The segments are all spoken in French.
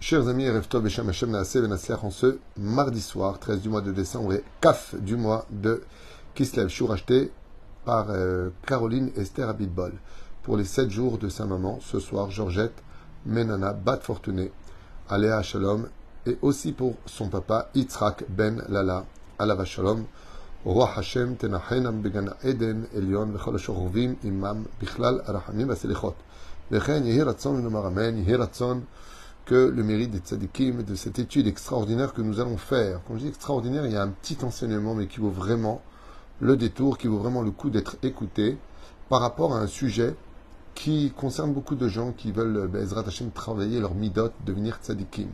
Chers amis, Reftov Beshem Hashem Naaseh Venasliach en ce mardi soir, 13 du mois de décembre et CAF du mois de Kislev, Shur acheté par euh, Caroline Esther Abitbol pour les 7 jours de sa maman. Ce soir, Georgette Menana Bat Fortuné, Aléa Shalom et aussi pour son papa Yitzhak Ben Lala, Alava Shalom. רוח השם תנחנם בגן עדן עליון וכל השוכבים עמם בכלל הרחמים והסליחות. וכן יהי רצון ונאמר אמן, יהי רצון que le mérite des tzadikim, de cette étude extraordinaire que nous allons faire. Quand je dis extraordinaire, il y a un petit enseignement, mais qui vaut vraiment le détour, qui vaut vraiment le coup d'être écouté par rapport à un sujet qui concerne beaucoup de gens qui veulent, Bezrat Hashem, travailler leur midot, devenir tzadikim.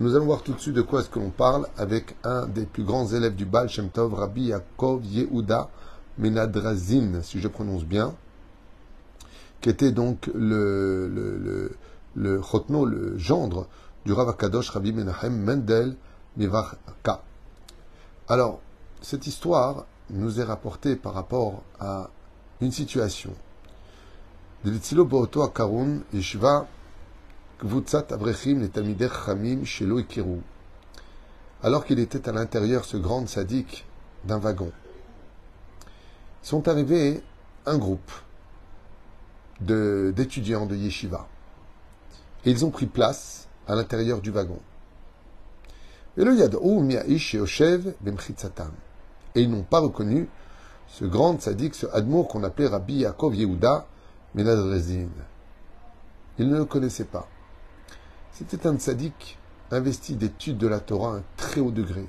Nous allons voir tout de suite de quoi est-ce que l'on parle avec un des plus grands élèves du Baal Shem Tov, Rabbi Yaakov Yehuda Menadrazin, si je prononce bien, qui était donc le, le Chotno, le gendre du Rav Akadosh Rabbi Menachem Mendel Mivarka. Alors, cette histoire nous est rapportée par rapport à une situation. Alors qu'il était à l'intérieur, ce grand sadique, d'un wagon, sont arrivés un groupe d'étudiants de, yeshiva. Et ils ont pris place à l'intérieur du wagon. Et ils n'ont pas reconnu ce grand sadique, ce admour qu'on appelait Rabbi Yaakov Yehuda Menadrezin. Ils ne le connaissaient pas. C'était un sadique investi d'études de la Torah à un très haut degré,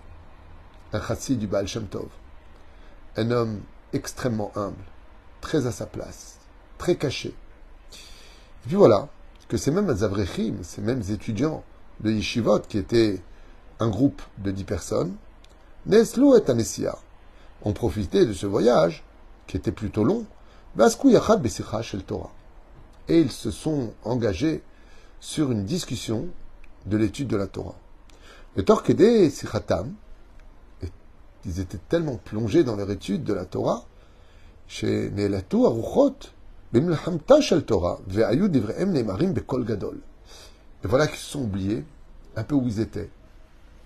un chassid du Baal Shem Tov, un homme extrêmement humble, très à sa place, très caché. Et puis voilà, que ces mêmes Azavrechim, ces mêmes étudiants de Yeshivot, qui étaient un groupe de dix personnes, Neslo et Anessia, ont profité de ce voyage, qui était plutôt long, Torah. Et ils se sont engagés sur une discussion de l'étude de la Torah. Le Torquede Sichatam, ils étaient tellement plongés dans leur étude de la Torah, chez Nelatu Aruchot. Et voilà qu'ils se sont oubliés un peu où ils étaient.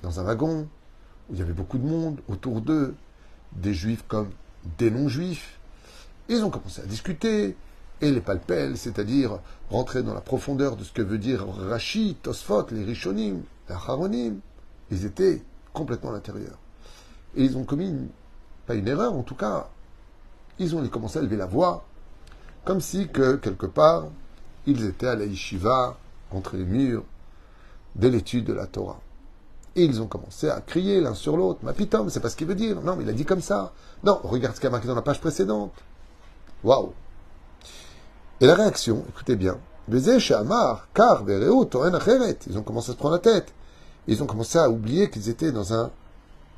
Dans un wagon, où il y avait beaucoup de monde autour d'eux, des juifs comme des non-juifs. Ils ont commencé à discuter, et les palpels, c'est-à-dire rentrer dans la profondeur de ce que veut dire Rashi, Tosfot, les Rishonim, les Haronim, ils étaient complètement à l'intérieur. Et ils ont commis, pas une erreur en tout cas, ils ont commencé à lever la voix, comme si que, quelque part, ils étaient à la yeshiva, entre les murs, de l'étude de la Torah. Et ils ont commencé à crier l'un sur l'autre. Ma pitom, c'est pas ce qu'il veut dire. Non, il a dit comme ça. Non, regarde ce qu'il a marqué dans la page précédente. Waouh et la réaction, écoutez bien, Ils ont commencé à se prendre la tête. Ils ont commencé à oublier qu'ils étaient dans un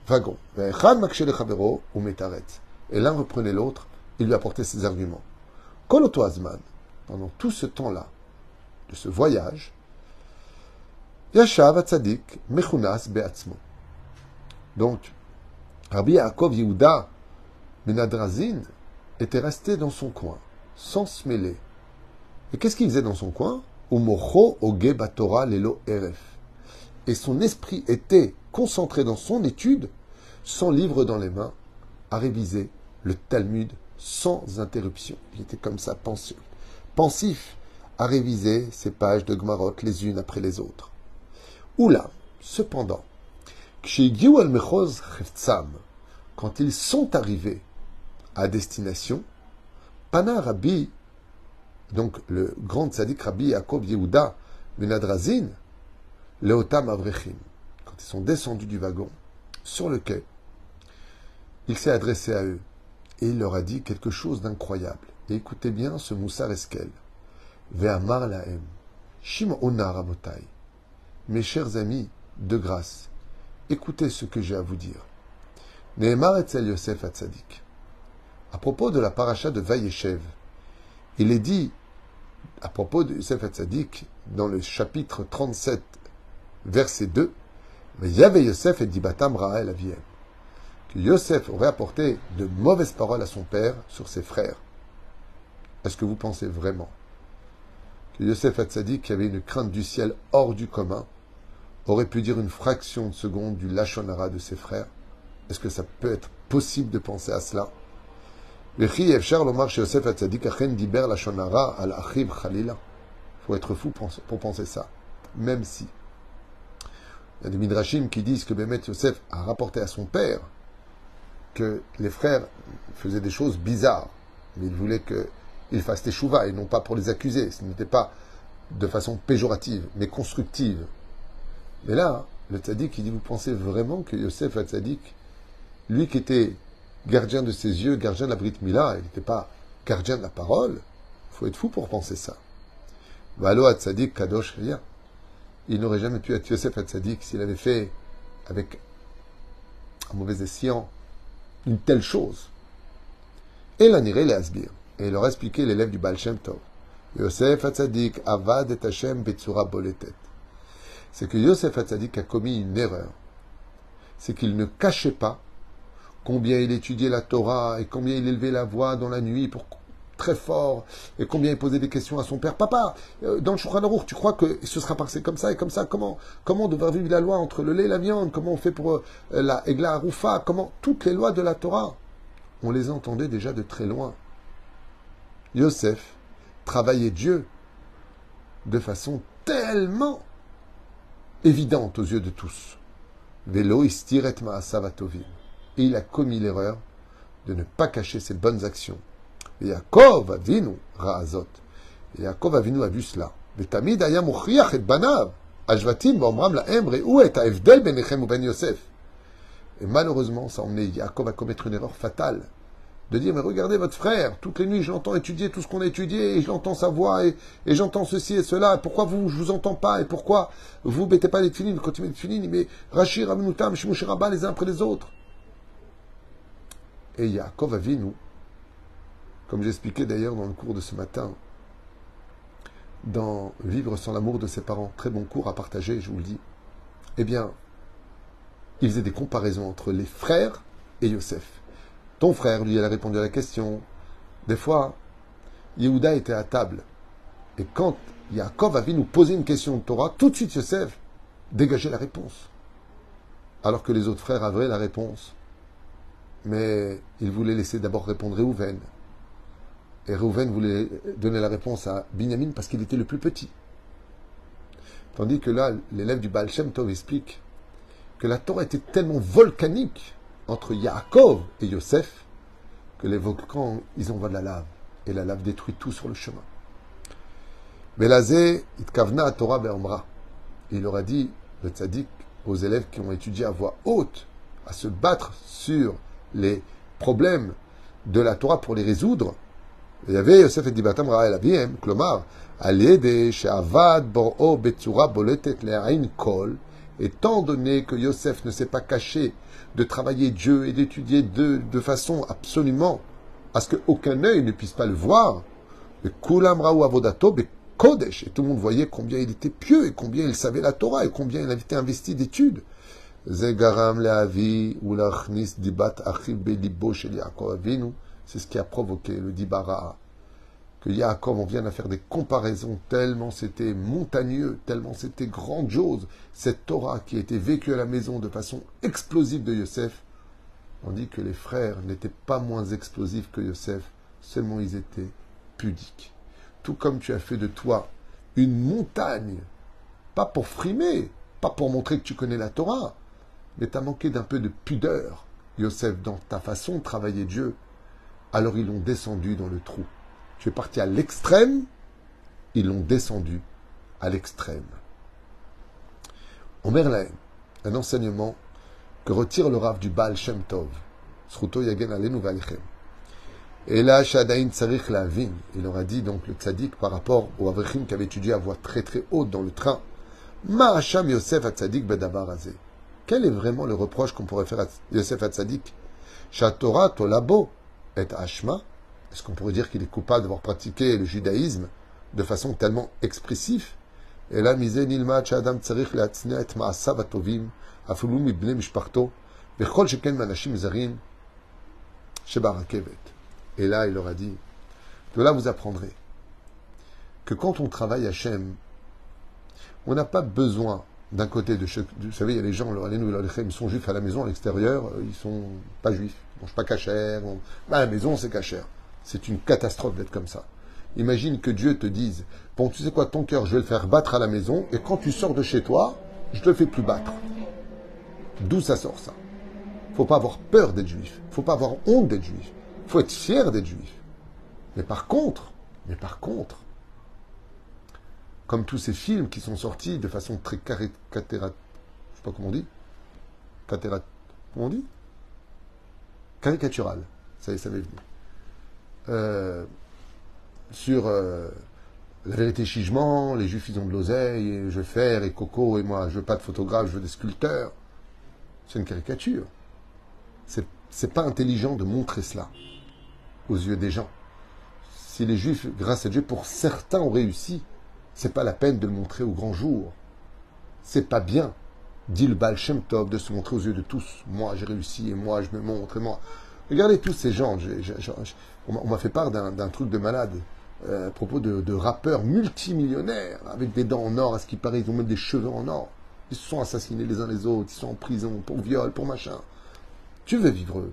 wagon. Et l'un reprenait l'autre, il lui apportait ses arguments. Kolotoazman, pendant tout ce temps-là, de ce voyage, Yashav Atzadik Mechunas Beatzmo. Donc, Rabbi Yaakov Yehuda Menadrazin était resté dans son coin, sans se mêler, et qu'est-ce qu'il faisait dans son coin? Lelo Et son esprit était concentré dans son étude, sans livre dans les mains, à réviser le Talmud sans interruption. Il était comme ça, pensif, à réviser ces pages de Gmarot les unes après les autres. Oula, cependant, quand ils sont arrivés à destination, Pana Rabbi donc le grand tzaddik Rabbi Yaakov Yehuda Menadrazin, Leotam Avrechim, quand ils sont descendus du wagon sur le quai, il s'est adressé à eux et il leur a dit quelque chose d'incroyable. Écoutez bien ce Moussa Eskel. Ve'amar Rabotai. Mes chers amis, de grâce, écoutez ce que j'ai à vous dire. Nehemar etzel Yosef Atzadik. À propos de la paracha de Vayeshev, il est dit à propos de Yosef Hatzadik, dans le chapitre 37, verset 2, mais Yahvé Yosef et Dibatam Raël Aviem, Yosef aurait apporté de mauvaises paroles à son père sur ses frères. Est-ce que vous pensez vraiment que Yosef Hatzadik, qui avait une crainte du ciel hors du commun, aurait pu dire une fraction de seconde du Lachonara de ses frères? Est-ce que ça peut être possible de penser à cela? Il faut être fou pour penser ça, même si. Il y a des midrashim qui disent que Bémet Yosef a rapporté à son père que les frères faisaient des choses bizarres, mais il voulait qu'ils fassent teshuva et non pas pour les accuser. Ce n'était pas de façon péjorative, mais constructive. Mais là, le tzaddik, il dit, vous pensez vraiment que Yosef a tzaddik, lui qui était gardien de ses yeux, gardien de la Brit Mila, il n'était pas gardien de la parole, il faut être fou pour penser ça. Valo tzaddik, kadosh, rien. Il n'aurait jamais pu être Yosef tzaddik s'il avait fait avec un mauvais escient une telle chose. Et l'aniré les asbir. Et leur a expliqué l'élève du Baal Shem Tov. Yosef Hatzadik avad et Hashem betsura boletet. C'est que Yosef Hatzadik a commis une erreur. C'est qu'il ne cachait pas combien il étudiait la Torah et combien il élevait la voix dans la nuit pour très fort et combien il posait des questions à son père. Papa, euh, dans le Shulchan tu crois que ce sera passé comme ça et comme ça Comment comment on devrait vivre la loi entre le lait et la viande? Comment on fait pour euh, la Egla Arufa? Comment toutes les lois de la Torah On les entendait déjà de très loin. Yosef travailler Dieu de façon tellement évidente aux yeux de tous. Vélo istiret Et il a commis l'erreur de ne pas cacher ses bonnes actions. Et Yaakov avinu raazot. Et Yaakov avinu a vu cela. ותמיד היה מוכיח את בניו, השבטים, ואומרם להם, ראו את ההבדל ביניכם ובין יוסף. Et malheureusement, ça a emmené Yaakov à commettre une erreur fatale de dire, mais regardez votre frère, toutes les nuits je l'entends étudier tout ce qu'on a étudié, et j'entends sa voix, et, j'entends ceci et cela, pourquoi vous, je vous entends pas, et pourquoi vous mettez pas les filines, quand tu mets les filines, mais Rachir, Aminutam, Shimushiraba, les uns après les autres. Et Yaakov nous, comme j'expliquais d'ailleurs dans le cours de ce matin, dans Vivre sans l'amour de ses parents, très bon cours à partager, je vous le dis, eh bien, il faisait des comparaisons entre les frères et Yosef. Ton frère, lui, elle a répondu à la question. Des fois, Yehuda était à table. Et quand Yaakov avait nous poser une question de Torah, tout de suite Yosef dégageait la réponse. Alors que les autres frères avaient la réponse. Mais il voulait laisser d'abord répondre Réhouven. Et Réhouven voulait donner la réponse à Binyamin parce qu'il était le plus petit. Tandis que là, l'élève du Baal Shem Tov explique que la Torah était tellement volcanique entre Yaakov et Yosef que les volcans, ils envoient de la lave. Et la lave détruit tout sur le chemin. Belazé, Itkavna Torah Be'omra. Il leur a dit, le tzaddik, aux élèves qui ont étudié à voix haute, à se battre sur les problèmes de la Torah pour les résoudre. Il y avait Yosef et Dibatam Ra'el Abiem, Klomar, Aliede, She'avad, Bor'o, Betsura, Boletet, Le'ain, Kol, étant donné que Yosef ne s'est pas caché de travailler Dieu et d'étudier Dieu de façon absolument à ce qu'aucun œil ne puisse pas le voir. Kodesh. Et tout le monde voyait combien il était pieux et combien il savait la Torah et combien il avait été investi d'études. Zegaram Leavi Dibat C'est ce qui a provoqué le Dibara que Yaakov, on vient à faire des comparaisons tellement c'était montagneux, tellement c'était grandiose, cette Torah qui a été vécue à la maison de façon explosive de Yosef, on dit que les frères n'étaient pas moins explosifs que Yosef, seulement ils étaient pudiques. Tout comme tu as fait de toi une montagne, pas pour frimer, pas pour montrer que tu connais la Torah, mais tu as manqué d'un peu de pudeur, Yosef, dans ta façon de travailler Dieu. Alors ils l'ont descendu dans le trou. Tu es parti à l'extrême, ils l'ont descendu à l'extrême. Omer un enseignement que retire le Rav du Baal Shem Tov. Et là, Shadain Tsarich Lavin, il aura dit donc le tzaddik par rapport au Avrechim qui avait étudié à voix très très haute dans le train. Ma Hacham Yosef Atzadik Quel est vraiment le reproche qu'on pourrait faire à Yosef Atzadik Shatora Tolabo et Ashma est-ce qu'on pourrait dire qu'il est coupable d'avoir pratiqué le judaïsme de façon tellement expressive? Et là, nilma adam tsarich et ma'asav atovim, afulu mibne mishparto, vechol sheken manashim zarim, Et là, il leur a dit, de là vous apprendrez que quand on travaille à Shem, on n'a pas besoin d'un côté de. Vous savez, il y a les gens, ils sont juifs à la maison, à l'extérieur, euh, ils sont pas juifs. Ils mangent pas cachère. Bah, à la maison, c'est cachère. C'est une catastrophe d'être comme ça. Imagine que Dieu te dise Bon, tu sais quoi, ton cœur, je vais le faire battre à la maison, et quand tu sors de chez toi, je te le fais plus battre. D'où ça sort ça? Faut pas avoir peur d'être juif. faut pas avoir honte d'être juif. faut être fier d'être juif. Mais par contre, mais par contre, comme tous ces films qui sont sortis de façon très caricaturale, je sais pas comment on dit, comment on dit? Caricaturale, ça y est, ça m'est venu. Euh, sur euh, la vérité chigement, les juifs ils ont de l'oseille, je vais faire, et Coco, et moi je veux pas de photographe, je veux des sculpteurs. C'est une caricature. C'est, c'est pas intelligent de montrer cela aux yeux des gens. Si les juifs, grâce à Dieu, pour certains ont réussi, c'est pas la peine de le montrer au grand jour. C'est pas bien, dit le Baal Shem de se montrer aux yeux de tous. Moi, j'ai réussi, et moi, je me montre, et moi. Regardez tous ces gens. on m'a fait part d'un truc de malade. Euh, à propos de, rappeurs multimillionnaires, avec des dents en or, à ce qui paraît, ils ont même des cheveux en or. Ils se sont assassinés les uns les autres, ils sont en prison pour viol, pour machin. Tu veux vivre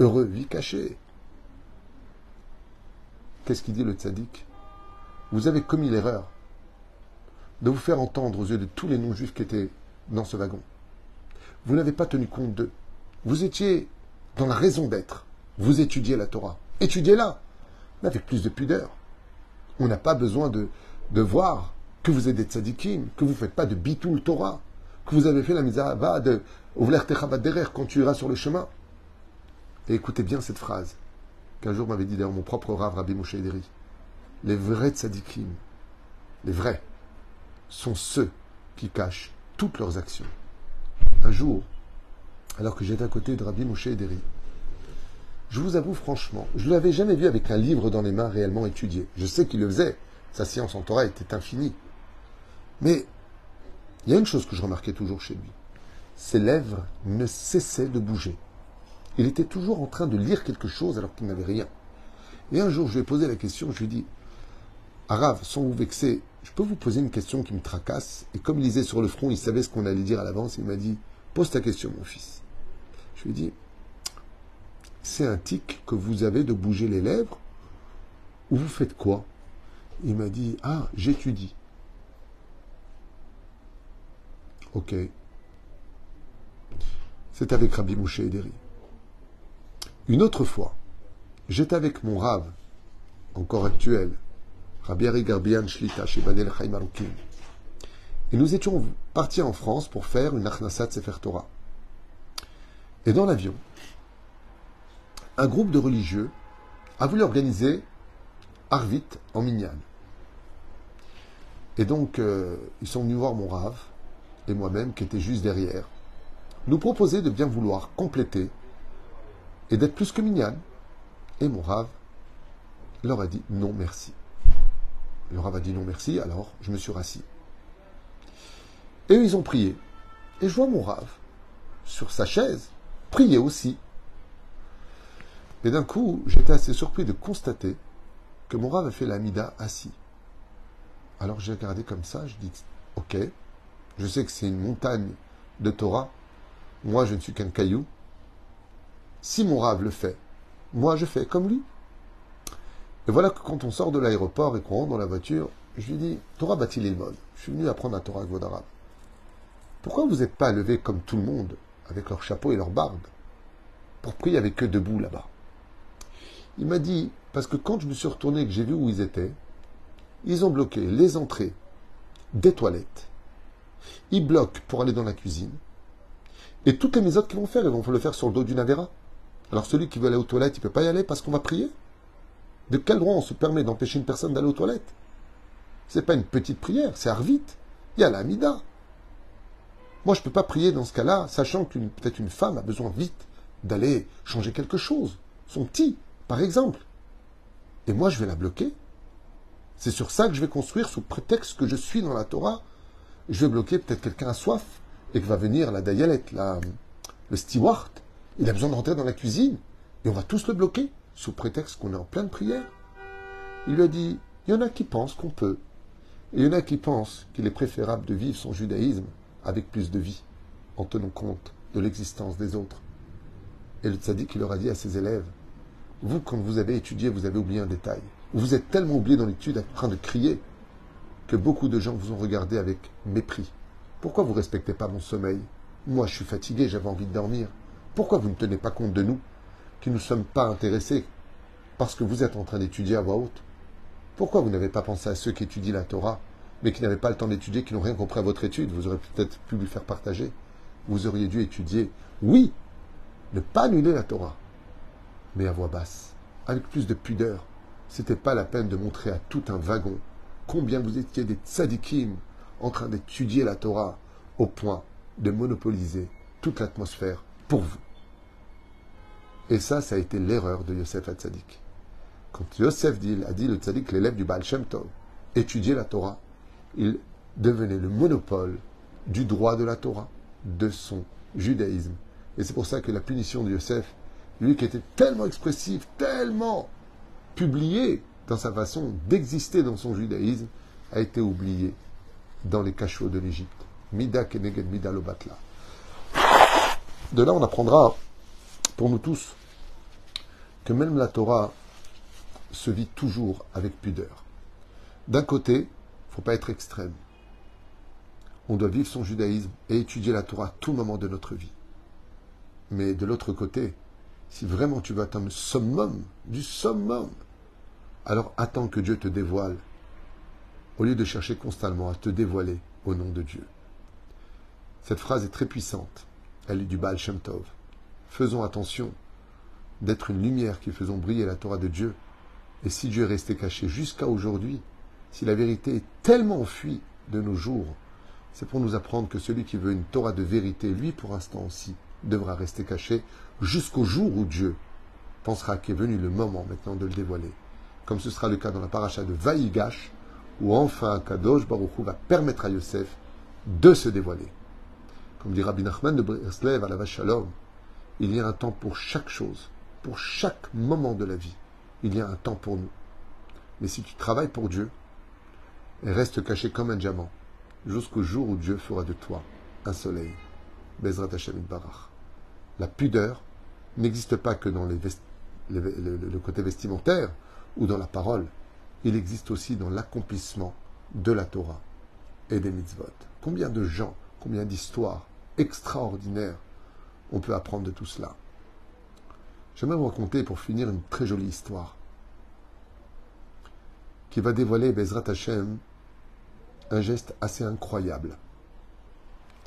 heureux, vie cachée. Qu'est-ce qu'il dit le tzaddik? Vous avez commis l'erreur de vous faire entendre aux yeux de tous les non-juifs qui étaient dans ce wagon. Vous n'avez pas tenu compte d'eux. Vous étiez dans la raison d'être. Vous étudiez la Torah. Étudiez-la, mais avec plus de pudeur. On n'a pas besoin de, voir que vous êtes des tzadikim, que vous ne faites pas de bitul Torah, que vous avez fait la mizava de derrière quand tu iras sur le chemin. Et écoutez bien cette phrase qu'un jour m'avait dit d'ailleurs mon propre Rav Rabbi Moshe Ederi. Les vrais tzadikim, les vrais, sont ceux qui cachent toutes leurs actions. Un jour, alors que j'étais à côté de Rabbi Moshe Ederi, je vous avoue franchement, je ne l'avais jamais vu avec un livre dans les mains réellement étudié. Je sais qu'il le faisait. Sa science en Torah était infinie. Mais il y a une chose que je remarquais toujours chez lui. Ses lèvres ne cessaient de bouger. Il était toujours en train de lire quelque chose alors qu'il n'avait rien. Et un jour, je lui ai posé la question, je lui ai dit, Arav, sans vous vexer, je peux vous poser une question qui me tracasse Et comme il lisait sur le front, il savait ce qu'on allait dire à l'avance, il m'a dit, pose ta question, mon fils. Je lui ai dit, c'est un tic que vous avez de bouger les lèvres Ou vous faites quoi? Il m'a dit Ah, j'étudie. Ok. C'est avec Rabbi Mouché Ederi. Une autre fois, j'étais avec mon rave, encore actuel, Et nous étions partis en France pour faire une Achnasat Sefer Torah. Et dans l'avion, un groupe de religieux a voulu organiser Arvit en Minyan. Et donc, euh, ils sont venus voir mon rave et moi-même, qui était juste derrière, nous proposer de bien vouloir compléter et d'être plus que Minyan. Et mon rave leur a dit non merci. Le rave a dit non merci, alors je me suis rassis. Et ils ont prié. Et je vois mon rave, sur sa chaise, prier aussi. Et d'un coup, j'étais assez surpris de constater que mon rave a fait l'amida assis. Alors j'ai regardé comme ça, je dis, ok, je sais que c'est une montagne de Torah, moi je ne suis qu'un caillou. Si mon rave le fait, moi je fais comme lui. Et voilà que quand on sort de l'aéroport et qu'on rentre dans la voiture, je lui dis, Torah mode. Je suis venu apprendre à Torah Gvodarab. Pourquoi vous n'êtes pas levé comme tout le monde, avec leur chapeau et leur barbe, pour prier avec eux debout là-bas? Il m'a dit, parce que quand je me suis retourné et que j'ai vu où ils étaient, ils ont bloqué les entrées des toilettes. Ils bloquent pour aller dans la cuisine. Et toutes les autres qu'ils vont faire, ils vont le faire sur le dos d'une Avera. Alors celui qui veut aller aux toilettes, il ne peut pas y aller parce qu'on va prier? De quel droit on se permet d'empêcher une personne d'aller aux toilettes? C'est pas une petite prière, c'est Arvit. Il y a l'Amida. Moi, je ne peux pas prier dans ce cas-là, sachant qu'une peut-être une femme a besoin vite d'aller changer quelque chose. Son petit par exemple. Et moi, je vais la bloquer. C'est sur ça que je vais construire, sous prétexte que je suis dans la Torah. Je vais bloquer peut-être quelqu'un à soif et que va venir la Dayalet, la, le steward. Il a besoin de rentrer dans la cuisine et on va tous le bloquer sous prétexte qu'on est en pleine prière. Il lui a dit il y en a qui pensent qu'on peut. Et il y en a qui pensent qu'il est préférable de vivre son judaïsme avec plus de vie, en tenant compte de l'existence des autres. Et le tzaddik, leur a dit à ses élèves, vous, quand vous avez étudié, vous avez oublié un détail. Vous êtes tellement oublié dans l'étude, en train de crier, que beaucoup de gens vous ont regardé avec mépris. Pourquoi vous ne respectez pas mon sommeil? Moi, je suis fatigué, j'avais envie de dormir. Pourquoi vous ne tenez pas compte de nous, qui ne sommes pas intéressés parce que vous êtes en train d'étudier à voix haute Pourquoi vous n'avez pas pensé à ceux qui étudient la Torah, mais qui n'avaient pas le temps d'étudier, qui n'ont rien compris à votre étude? Vous aurez peut-être pu lui faire partager. Vous auriez dû étudier, oui, ne pas annuler la Torah, mais à voix basse, avec plus de pudeur. C'était pas la peine de montrer à tout un wagon combien vous étiez des tzadikim en train d'étudier la Torah au point de monopoliser toute l'atmosphère pour vous. Et ça, ça a été l'erreur de Yosef Tzadik. Quand Yosef a dit le tzadik, l'élève du Baal Shem Tov, la Torah, il devenait le monopole du droit de la Torah, de son judaïsme. Et c'est pour ça que la punition de Yosef, lui qui était tellement expressif, tellement publié dans sa façon d'exister dans son judaïsme, a été oublié dans les cachots de l'Égypte. Mida keneged mida lobatla. De là, on apprendra, pour nous tous, même la Torah se vit toujours avec pudeur. D'un côté, il ne faut pas être extrême. On doit vivre son judaïsme et étudier la Torah à tout moment de notre vie. Mais de l'autre côté, si vraiment tu veux atteindre le summum du summum, alors attends que Dieu te dévoile, au lieu de chercher constamment à te dévoiler au nom de Dieu. Cette phrase est très puissante. Elle est du Baal Shem Tov. Faisons attention d'être une lumière qui faisons briller la Torah de Dieu. Et si Dieu est resté caché jusqu'à aujourd'hui, si la vérité est tellement enfuie de nos jours, c'est pour nous apprendre que celui qui veut une Torah de vérité, lui pour instant aussi, devra rester caché jusqu'au jour où Dieu pensera qu'est venu le moment maintenant de le dévoiler. Comme ce sera le cas dans la paracha de Vaïgash, où enfin Kadosh Baruch va permettre à Yosef de se dévoiler. Comme dit Rabbi Nachman de Breslev à la Shalom, il y a un temps pour chaque chose, pour chaque moment de la vie. Il y a un temps pour nous. Mais si tu travailles pour Dieu, reste caché comme un diamant, jusqu'au jour où Dieu fera de toi un soleil. Bezrat Hashem Barach. La pudeur n'existe pas que dans le côté vestimentaire ou dans la parole. Il existe aussi dans l'accomplissement de la Torah et des mitzvot. Combien de gens, combien d'histoires extraordinaires on peut apprendre de tout cela? J'aimerais vous raconter pour finir une très jolie histoire qui va dévoiler Bezrat Hashem un geste assez incroyable.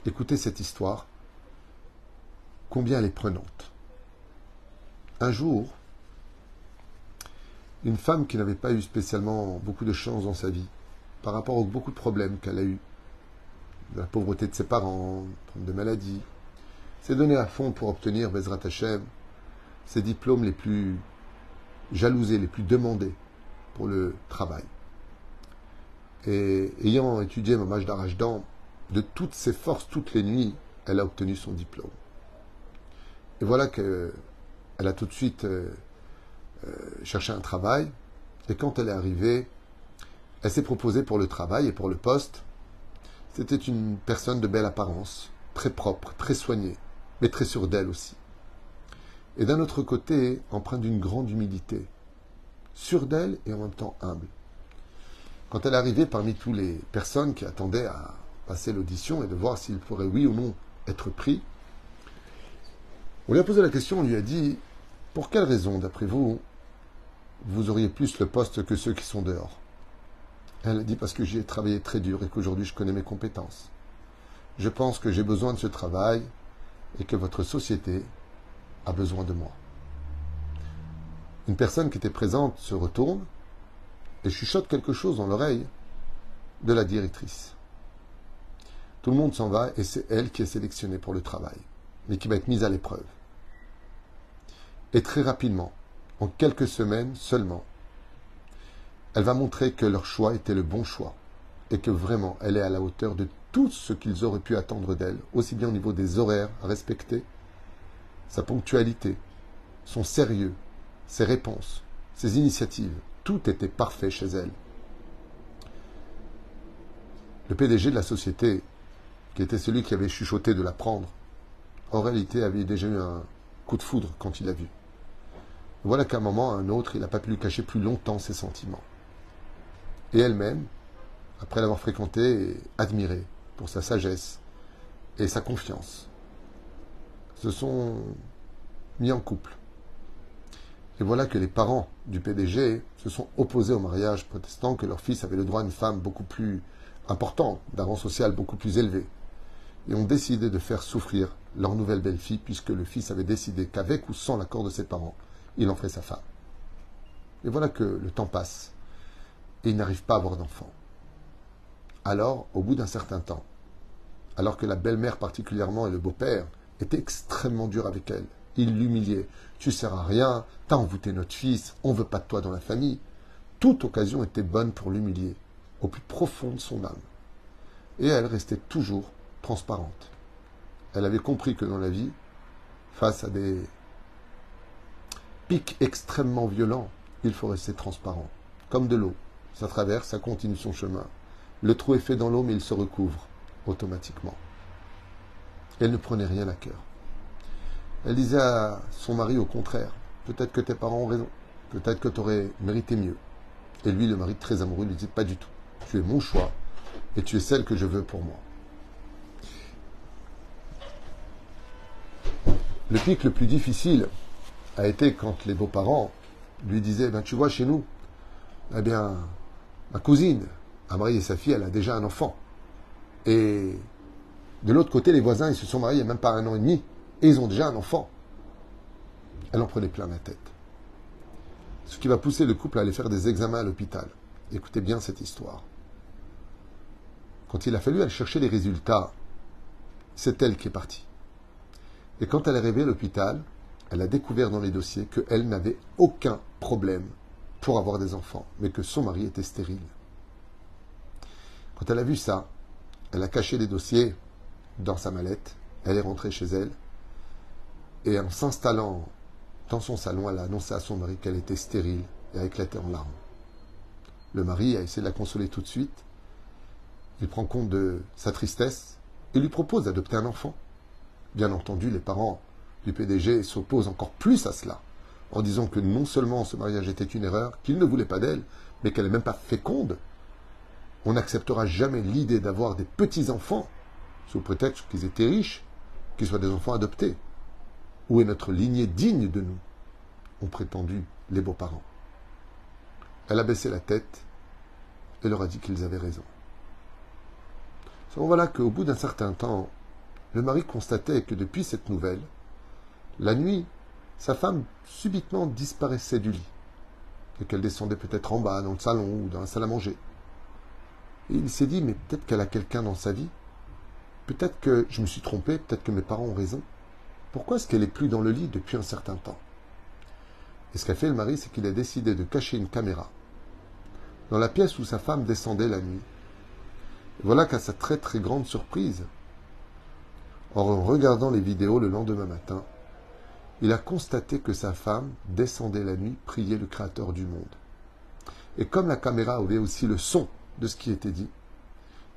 Écoutez cette histoire, combien elle est prenante. Un jour, une femme qui n'avait pas eu spécialement beaucoup de chance dans sa vie, par rapport aux beaucoup de problèmes qu'elle a eu, de la pauvreté de ses parents, de maladies, s'est donné à fond pour obtenir Bezrat Hashem ses diplômes les plus jalousés, les plus demandés pour le travail. Et ayant étudié Mamaj d'Arajdan, de toutes ses forces, toutes les nuits, elle a obtenu son diplôme. Et voilà qu'elle a tout de suite euh, euh, cherché un travail. Et quand elle est arrivée, elle s'est proposée pour le travail et pour le poste. C'était une personne de belle apparence, très propre, très soignée, mais très sûre d'elle aussi. Et d'un autre côté, empreinte d'une grande humilité, sûre d'elle et en même temps humble. Quand elle arrivée parmi toutes les personnes qui attendaient à passer l'audition et de voir s'il pourrait oui ou non être pris, on lui a posé la question, on lui a dit, pour quelle raison, d'après vous, vous auriez plus le poste que ceux qui sont dehors? Elle a dit parce que j'ai travaillé très dur et qu'aujourd'hui je connais mes compétences. Je pense que j'ai besoin de ce travail et que votre société a besoin de moi. Une personne qui était présente se retourne et chuchote quelque chose dans l'oreille de la directrice. Tout le monde s'en va et c'est elle qui est sélectionnée pour le travail, mais qui va être mise à l'épreuve. Et très rapidement, en quelques semaines seulement, elle va montrer que leur choix était le bon choix et que vraiment elle est à la hauteur de tout ce qu'ils auraient pu attendre d'elle, aussi bien au niveau des horaires à respecter, sa ponctualité, son sérieux, ses réponses, ses initiatives, tout était parfait chez elle. Le PDG de la société qui était celui qui avait chuchoté de la prendre, en réalité avait déjà eu un coup de foudre quand il l'a vu. Voilà qu'à un moment, à un autre, il n'a pas pu lui cacher plus longtemps ses sentiments. Et elle-même, après l'avoir fréquenté et admiré pour sa sagesse et sa confiance, se sont mis en couple. Et voilà que les parents du PDG se sont opposés au mariage, protestant que leur fils avait le droit à une femme beaucoup plus importante, d'un rang social beaucoup plus élevé, et ont décidé de faire souffrir leur nouvelle belle-fille, puisque le fils avait décidé qu'avec ou sans l'accord de ses parents, il en ferait sa femme. Et voilà que le temps passe, et il n'arrive pas à avoir d'enfant. Alors, au bout d'un certain temps, alors que la belle-mère particulièrement et le beau-père étaient extrêmement durs avec elle, il l'humiliait. Tu sers à rien, t'as envoûté notre fils, on veut pas de toi dans la famille. Toute occasion était bonne pour l'humilier, au plus profond de son âme. Et elle restait toujours transparente. Elle avait compris que dans la vie, face à des pics extrêmement violents, il faut rester transparent. Comme de l'eau. Ça traverse, ça continue son chemin. Le trou est fait dans l'eau, mais il se recouvre automatiquement. Elle ne prenait rien à cœur. Elle disait à son mari au contraire, peut-être que tes parents ont raison, peut-être que tu aurais mérité mieux. Et lui, le mari très amoureux, lui dit pas du tout. Tu es mon choix et tu es celle que je veux pour moi. Le pic le plus difficile a été quand les beaux-parents lui disaient, ben, tu vois, chez nous, eh bien, ma cousine a marié sa fille, elle a déjà un enfant. Et de l'autre côté, les voisins, ils se sont mariés même pas un an et demi. Et ils ont déjà un enfant. Elle en prenait plein la tête. Ce qui va pousser le couple à aller faire des examens à l'hôpital. Écoutez bien cette histoire. Quand il a fallu aller chercher les résultats, c'est elle qui est partie. Et quand elle est arrivée à l'hôpital, elle a découvert dans les dossiers qu'elle n'avait aucun problème pour avoir des enfants, mais que son mari était stérile. Quand elle a vu ça, elle a caché les dossiers dans sa mallette, elle est rentrée chez elle, et en s'installant dans son salon, elle a annoncé à son mari qu'elle était stérile et a éclaté en larmes. Le mari a essayé de la consoler tout de suite. Il prend compte de sa tristesse et lui propose d'adopter un enfant. Bien entendu, les parents du PDG s'opposent encore plus à cela, en disant que non seulement ce mariage était une erreur, qu'il ne voulait pas d'elle, mais qu'elle n'est même pas féconde. On n'acceptera jamais l'idée d'avoir des petits-enfants, sous prétexte qu'ils étaient riches, qu'ils soient des enfants adoptés. Où est notre lignée digne de nous? Ont prétendu les beaux-parents. Elle a baissé la tête et leur a dit qu'ils avaient raison. voilà qu'au bout d'un certain temps, le mari constatait que depuis cette nouvelle, la nuit, sa femme subitement disparaissait du lit, et qu'elle descendait peut-être en bas, dans le salon ou dans la salle à manger. Et il s'est dit, mais peut-être qu'elle a quelqu'un dans sa vie, peut-être que je me suis trompé, peut-être que mes parents ont raison. Pourquoi est-ce qu'elle est plus dans le lit depuis un certain temps? Et ce qu'a fait le mari, c'est qu'il a décidé de cacher une caméra dans la pièce où sa femme descendait la nuit. Voilà qu'à sa très très grande surprise, en regardant les vidéos le lendemain matin, il a constaté que sa femme descendait la nuit prier le Créateur du monde. Et comme la caméra avait aussi le son de ce qui était dit,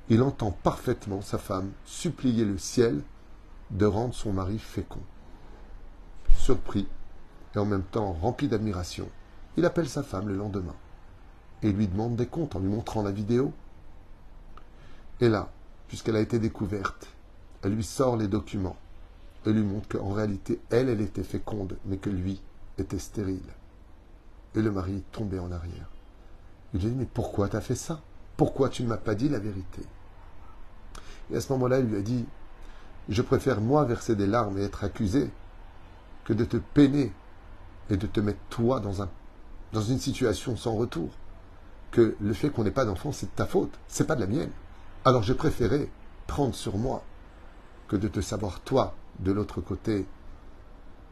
il entend parfaitement sa femme supplier le ciel de rendre son mari fécond. Surpris et en même temps rempli d'admiration, il appelle sa femme le lendemain et lui demande des comptes en lui montrant la vidéo. Et là, puisqu'elle a été découverte, elle lui sort les documents et lui montre qu'en réalité, elle, elle était féconde, mais que lui était stérile. Et le mari est tombé en arrière. Il lui dit, mais pourquoi t'as fait ça? Pourquoi tu ne m'as pas dit la vérité? Et à ce moment-là, il lui a dit, je préfère, moi, verser des larmes et être accusé que de te peiner et de te mettre, toi, dans, un, dans une situation sans retour. Que le fait qu'on n'ait pas d'enfant, c'est de ta faute, c'est pas de la mienne. Alors j'ai préféré prendre sur moi que de te savoir, toi, de l'autre côté,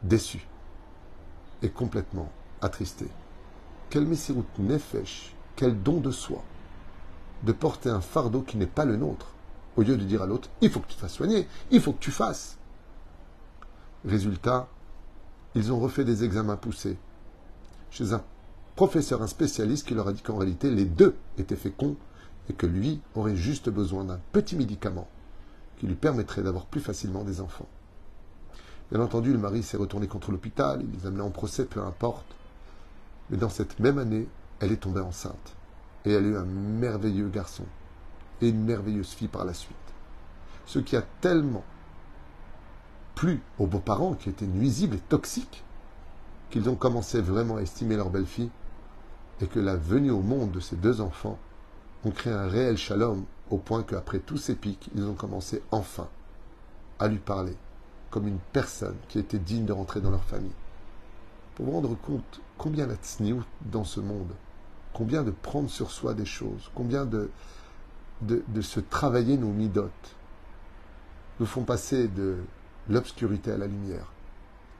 déçu et complètement attristé. Quel messirut nefesh, quel don de soi, de porter un fardeau qui n'est pas le nôtre au lieu de dire à l'autre, il faut que tu te fasses soigner, il faut que tu fasses. Résultat, ils ont refait des examens poussés chez un professeur, un spécialiste qui leur a dit qu'en réalité, les deux étaient féconds et que lui aurait juste besoin d'un petit médicament qui lui permettrait d'avoir plus facilement des enfants. Bien entendu, le mari s'est retourné contre l'hôpital, il les a en procès, peu importe. Mais dans cette même année, elle est tombée enceinte. Et elle a eu un merveilleux garçon et une merveilleuse fille par la suite. Ce qui a tellement plu aux beaux-parents, qui étaient nuisibles et toxiques, qu'ils ont commencé vraiment à estimer leur belle-fille, et que la venue au monde de ces deux enfants ont créé un réel shalom, au point qu'après tous ces pics, ils ont commencé enfin à lui parler comme une personne qui était digne de rentrer dans leur famille. Pour vous rendre compte combien la tsniout dans ce monde, combien de prendre sur soi des choses, combien de, de, se travailler nos midotes, nous font passer de l'obscurité à la lumière.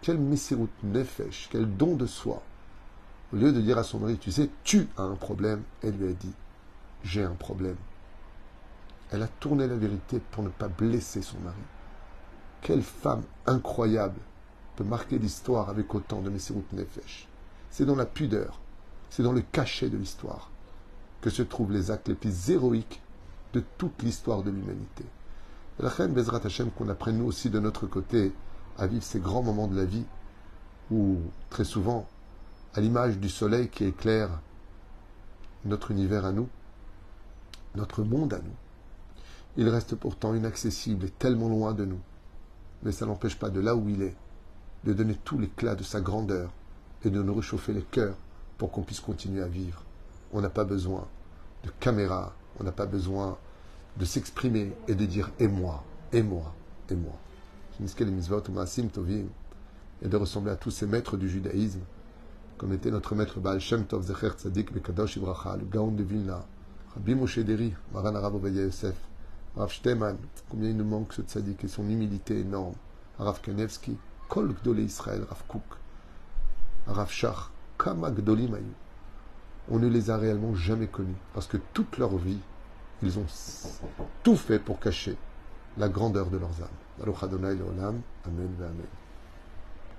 Quel misirut nefesh, quel don de soi. Au lieu de dire à son mari, tu sais, tu as un problème, elle lui a dit, j'ai un problème. Elle a tourné la vérité pour ne pas blesser son mari. Quelle femme incroyable peut marquer l'histoire avec autant de Messirut Nefesh. C'est dans la pudeur, c'est dans le cachet de l'histoire que se trouvent les actes les plus héroïques de toute l'histoire de l'humanité. La reine Bezrat Hashem qu'on apprenne nous aussi de notre côté à vivre ces grands moments de la vie où très souvent, à l'image du soleil qui éclaire notre univers à nous, notre monde à nous, il reste pourtant inaccessible et tellement loin de nous mais ça n'empêche pas de là où il est, de donner tout l'éclat de sa grandeur et de nous réchauffer les cœurs pour qu'on puisse continuer à vivre. On n'a pas besoin de caméra, on n'a pas besoin de s'exprimer et de dire et moi, et moi, et moi. Et de ressembler à tous ces maîtres du judaïsme, comme était notre maître Baal Shem Tov Zecher Tzadik Bekadosh Ibracha, le Gaon de Vilna, Rabbi Moshe Deri, Maran Arab Yosef, Rav Shteman, combien il nous manque ce tzaddik et son humilité énorme. Rav Kanevski, Kol Gdolé Israël, Rav Kouk, Rav Shach, Kama Gdolim On ne les a réellement jamais connus parce que toute leur vie, ils ont tout fait pour cacher la grandeur de leurs âmes. Amen.